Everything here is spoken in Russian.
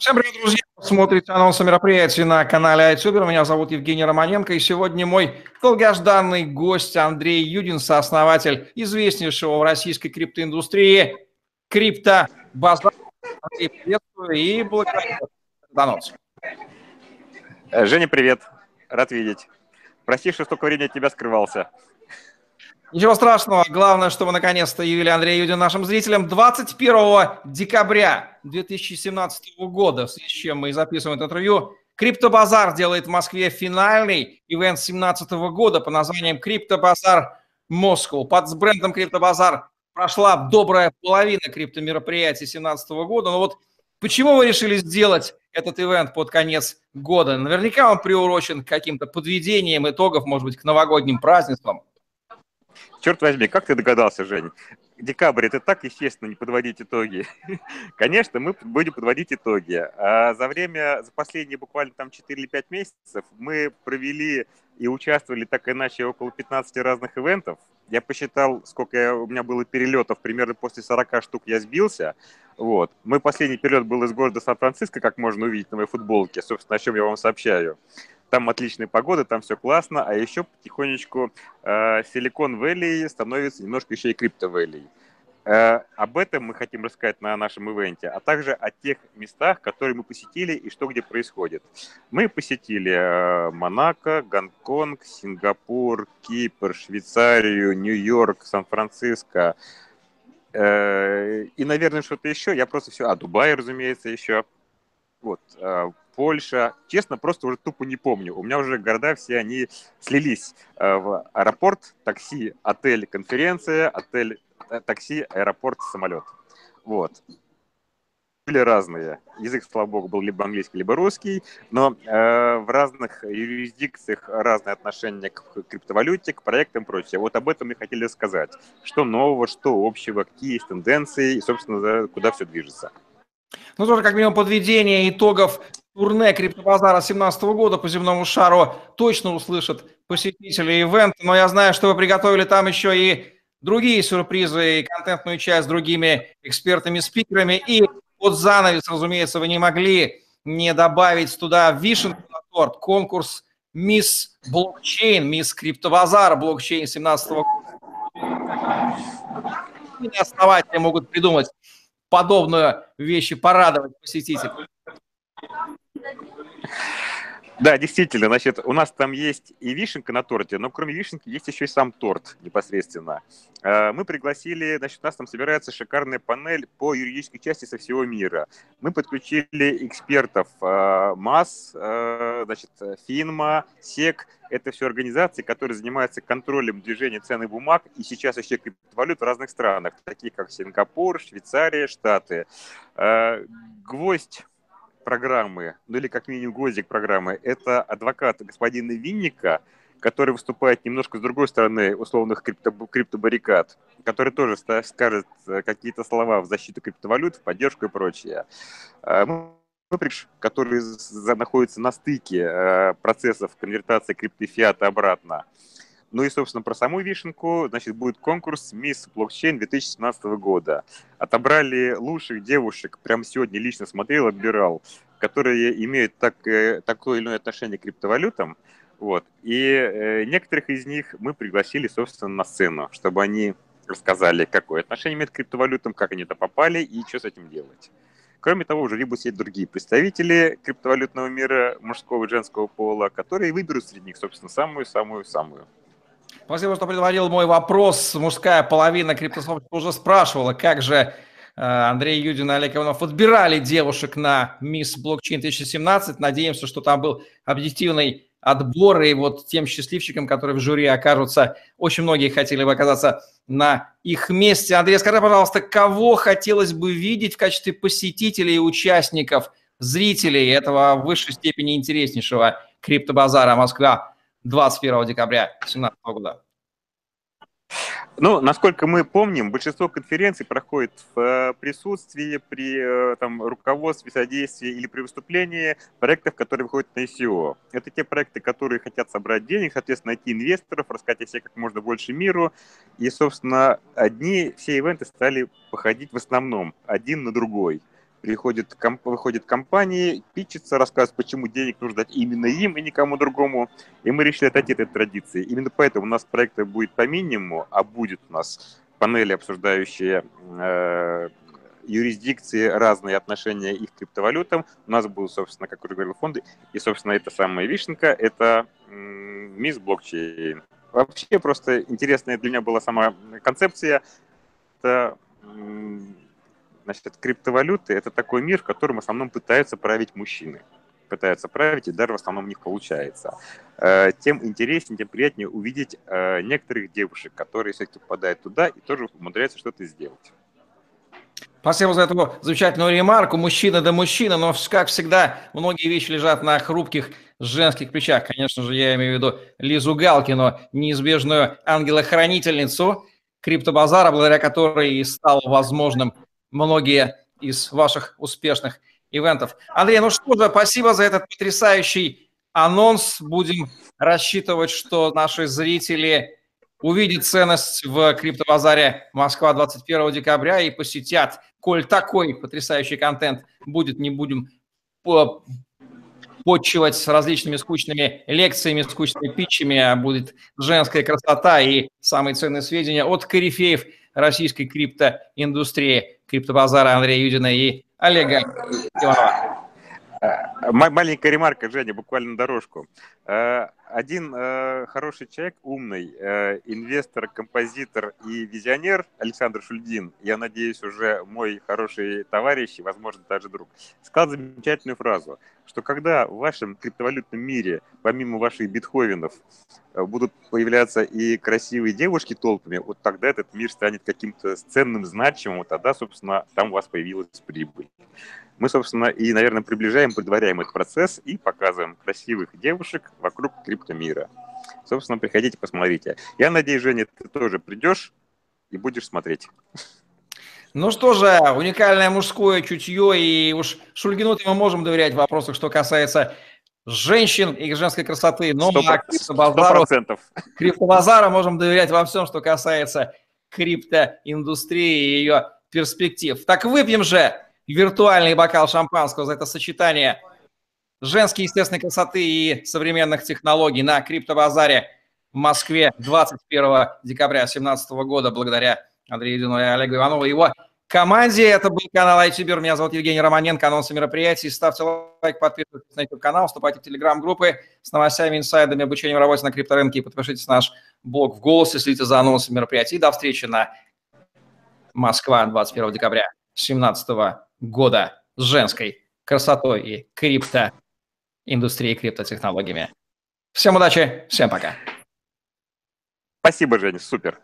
Всем привет, друзья! Смотрите анонсы мероприятий на канале iTuber. Меня зовут Евгений Романенко, и сегодня мой долгожданный гость Андрей Юдин, сооснователь известнейшего в российской криптоиндустрии криптобазара. Андрей, приветствую и благодарю за анонс. Э, Женя, привет. Рад видеть. Прости, что столько времени от тебя скрывался. Ничего страшного. Главное, что вы наконец-то явили Андрея Юдина нашим зрителям 21 декабря 2017 года, в связи с чем мы и записываем это интервью. Криптобазар делает в Москве финальный ивент 2017 года по названием Криптобазар Москва. Под брендом Криптобазар прошла добрая половина криптомероприятий 2017 года. Но вот почему вы решили сделать этот ивент под конец года? Наверняка он приурочен к каким-то подведениям итогов, может быть, к новогодним празднествам. Черт возьми, как ты догадался, Жень? Декабрь, это так естественно не подводить итоги. Конечно, мы будем подводить итоги. А за время, за последние буквально там 4 или 5 месяцев мы провели и участвовали так иначе около 15 разных ивентов. Я посчитал, сколько я, у меня было перелетов, примерно после 40 штук я сбился. Вот. Мой последний перелет был из города Сан-Франциско, как можно увидеть на моей футболке, собственно, о чем я вам сообщаю. Там отличная погода, там все классно, а еще потихонечку Силикон э, Вэлли становится немножко еще и Крипто Вэлли. Э, об этом мы хотим рассказать на нашем ивенте, а также о тех местах, которые мы посетили и что где происходит. Мы посетили э, Монако, Гонконг, Сингапур, Кипр, Швейцарию, Нью-Йорк, Сан-Франциско и, наверное, что-то еще. Я просто все... А, Дубай, разумеется, еще. Вот. Э, Польша. Честно, просто уже тупо не помню. У меня уже города все, они слились э, в аэропорт, такси, отель, конференция, отель, э, такси, аэропорт, самолет. Вот. Были разные. Язык, слава богу, был либо английский, либо русский, но э, в разных юрисдикциях разные отношения к криптовалюте, к проектам и прочее. Вот об этом мы хотели сказать. Что нового, что общего, какие есть тенденции и, собственно, куда все движется. Ну, тоже как минимум подведение итогов турне криптобазара 2017 года по земному шару точно услышат посетители ивента, но я знаю, что вы приготовили там еще и другие сюрпризы и контентную часть с другими экспертами-спикерами. И под занавес, разумеется, вы не могли не добавить туда вишенку на торт, конкурс «Мисс Блокчейн», «Мисс Криптобазар Блокчейн» 2017 года. Основатели могут придумать подобную вещи, порадовать посетителей. Да, действительно, значит, у нас там есть и вишенка на торте, но кроме вишенки есть еще и сам торт непосредственно. Э, мы пригласили, значит, у нас там собирается шикарная панель по юридической части со всего мира. Мы подключили экспертов э, МАС, э, значит, ФИНМА, СЕК. Это все организации, которые занимаются контролем движения ценных бумаг и сейчас еще криптовалют в разных странах, таких как Сингапур, Швейцария, Штаты. Гвоздь программы, ну или как минимум гвоздик программы, это адвокат господина Винника, который выступает немножко с другой стороны условных крипто, криптобаррикад, который тоже скажет э, какие-то слова в защиту криптовалют, в поддержку и прочее. Э, который находится на стыке э, процессов конвертации криптофиата обратно. Ну и, собственно, про саму вишенку, значит, будет конкурс «Мисс Блокчейн» 2017 года. Отобрали лучших девушек, прямо сегодня лично смотрел, отбирал, которые имеют так, э, такое или иное отношение к криптовалютам. Вот. И э, некоторых из них мы пригласили, собственно, на сцену, чтобы они рассказали, какое отношение имеют к криптовалютам, как они это попали и что с этим делать. Кроме того, в жюри будут сидеть другие представители криптовалютного мира мужского и женского пола, которые выберут среди них, собственно, самую-самую-самую. Спасибо, что предварил мой вопрос. Мужская половина криптосообщества уже спрашивала, как же э, Андрей Юдин и Олег Иванов отбирали девушек на Мисс Блокчейн 2017. Надеемся, что там был объективный отбор, и вот тем счастливчикам, которые в жюри окажутся, очень многие хотели бы оказаться на их месте. Андрей, скажи, пожалуйста, кого хотелось бы видеть в качестве посетителей и участников, зрителей этого в высшей степени интереснейшего криптобазара Москва 21 декабря 2017 года? Ну, насколько мы помним, большинство конференций проходит в э, присутствии, при э, там, руководстве, содействии или при выступлении проектов, которые выходят на ICO. Это те проекты, которые хотят собрать денег, соответственно, найти инвесторов, рассказать о себе как можно больше миру. И, собственно, одни все ивенты стали походить в основном один на другой. Приходит, комп, выходит компании, питчится, рассказывает, почему денег нужно дать именно им и никому другому. И мы решили отойти от этой традиции. Именно поэтому у нас проекты будет по минимуму, а будет у нас панели, обсуждающие э, юрисдикции, разные отношения их к криптовалютам. У нас будут, собственно, как уже говорил, фонды. И, собственно, это самая вишенка, это мисс блокчейн. Вообще просто интересная для меня была сама концепция. Это значит, криптовалюты – это такой мир, в котором в основном пытаются править мужчины пытаются править, и даже в основном у них получается. Э, тем интереснее, тем приятнее увидеть э, некоторых девушек, которые все-таки попадают туда и тоже умудряются что-то сделать. Спасибо за эту замечательную ремарку. Мужчина да мужчина, но, как всегда, многие вещи лежат на хрупких женских плечах. Конечно же, я имею в виду Лизу Галкину, неизбежную ангелохранительницу криптобазара, благодаря которой и стало возможным многие из ваших успешных ивентов. Андрей, ну что же, спасибо за этот потрясающий анонс. Будем рассчитывать, что наши зрители увидят ценность в криптобазаре Москва 21 декабря и посетят коль такой потрясающий контент будет, не будем почивать с различными скучными лекциями, скучными питчами, а будет женская красота и самые ценные сведения от корифеев российской криптоиндустрии, криптобазара Андрея Юдина и Олега Иванова. Маленькая ремарка, Женя, буквально дорожку. Э, один э, хороший человек, умный, э, инвестор, композитор и визионер Александр Шульдин, я надеюсь, уже мой хороший товарищ и, возможно, даже друг, сказал замечательную фразу, что когда в вашем криптовалютном мире, помимо ваших битховенов, будут появляться и красивые девушки толпами, вот тогда этот мир станет каким-то ценным, значимым, вот тогда, собственно, там у вас появилась прибыль. Мы, собственно, и, наверное, приближаем, предваряем этот процесс и показываем красивых девушек вокруг криптомира. Собственно, приходите, посмотрите. Я надеюсь, Женя, ты тоже придешь и будешь смотреть. Ну что же, уникальное мужское чутье, и уж Шульгину мы можем доверять в вопросах, что касается женщин и женской красоты. Но 100%, а криптобазару, криптобазара можем доверять во всем, что касается криптоиндустрии и ее перспектив. Так выпьем же виртуальный бокал шампанского за это сочетание женской естественной красоты и современных технологий на криптобазаре в Москве 21 декабря 2017 года благодаря Андрею Юдину и Олегу Иванову и его команде. Это был канал iTuber. Меня зовут Евгений Романенко. Анонсы мероприятий. Ставьте лайк, подписывайтесь на YouTube-канал, вступайте в телеграм-группы с новостями, инсайдами, обучением работе на крипторынке и подпишитесь на наш блог в голосе, следите за анонсами мероприятий. И до встречи на Москва 21 декабря 2017 года с женской красотой и крипто индустрией, криптотехнологиями. Всем удачи, всем пока. Спасибо, Женя, супер.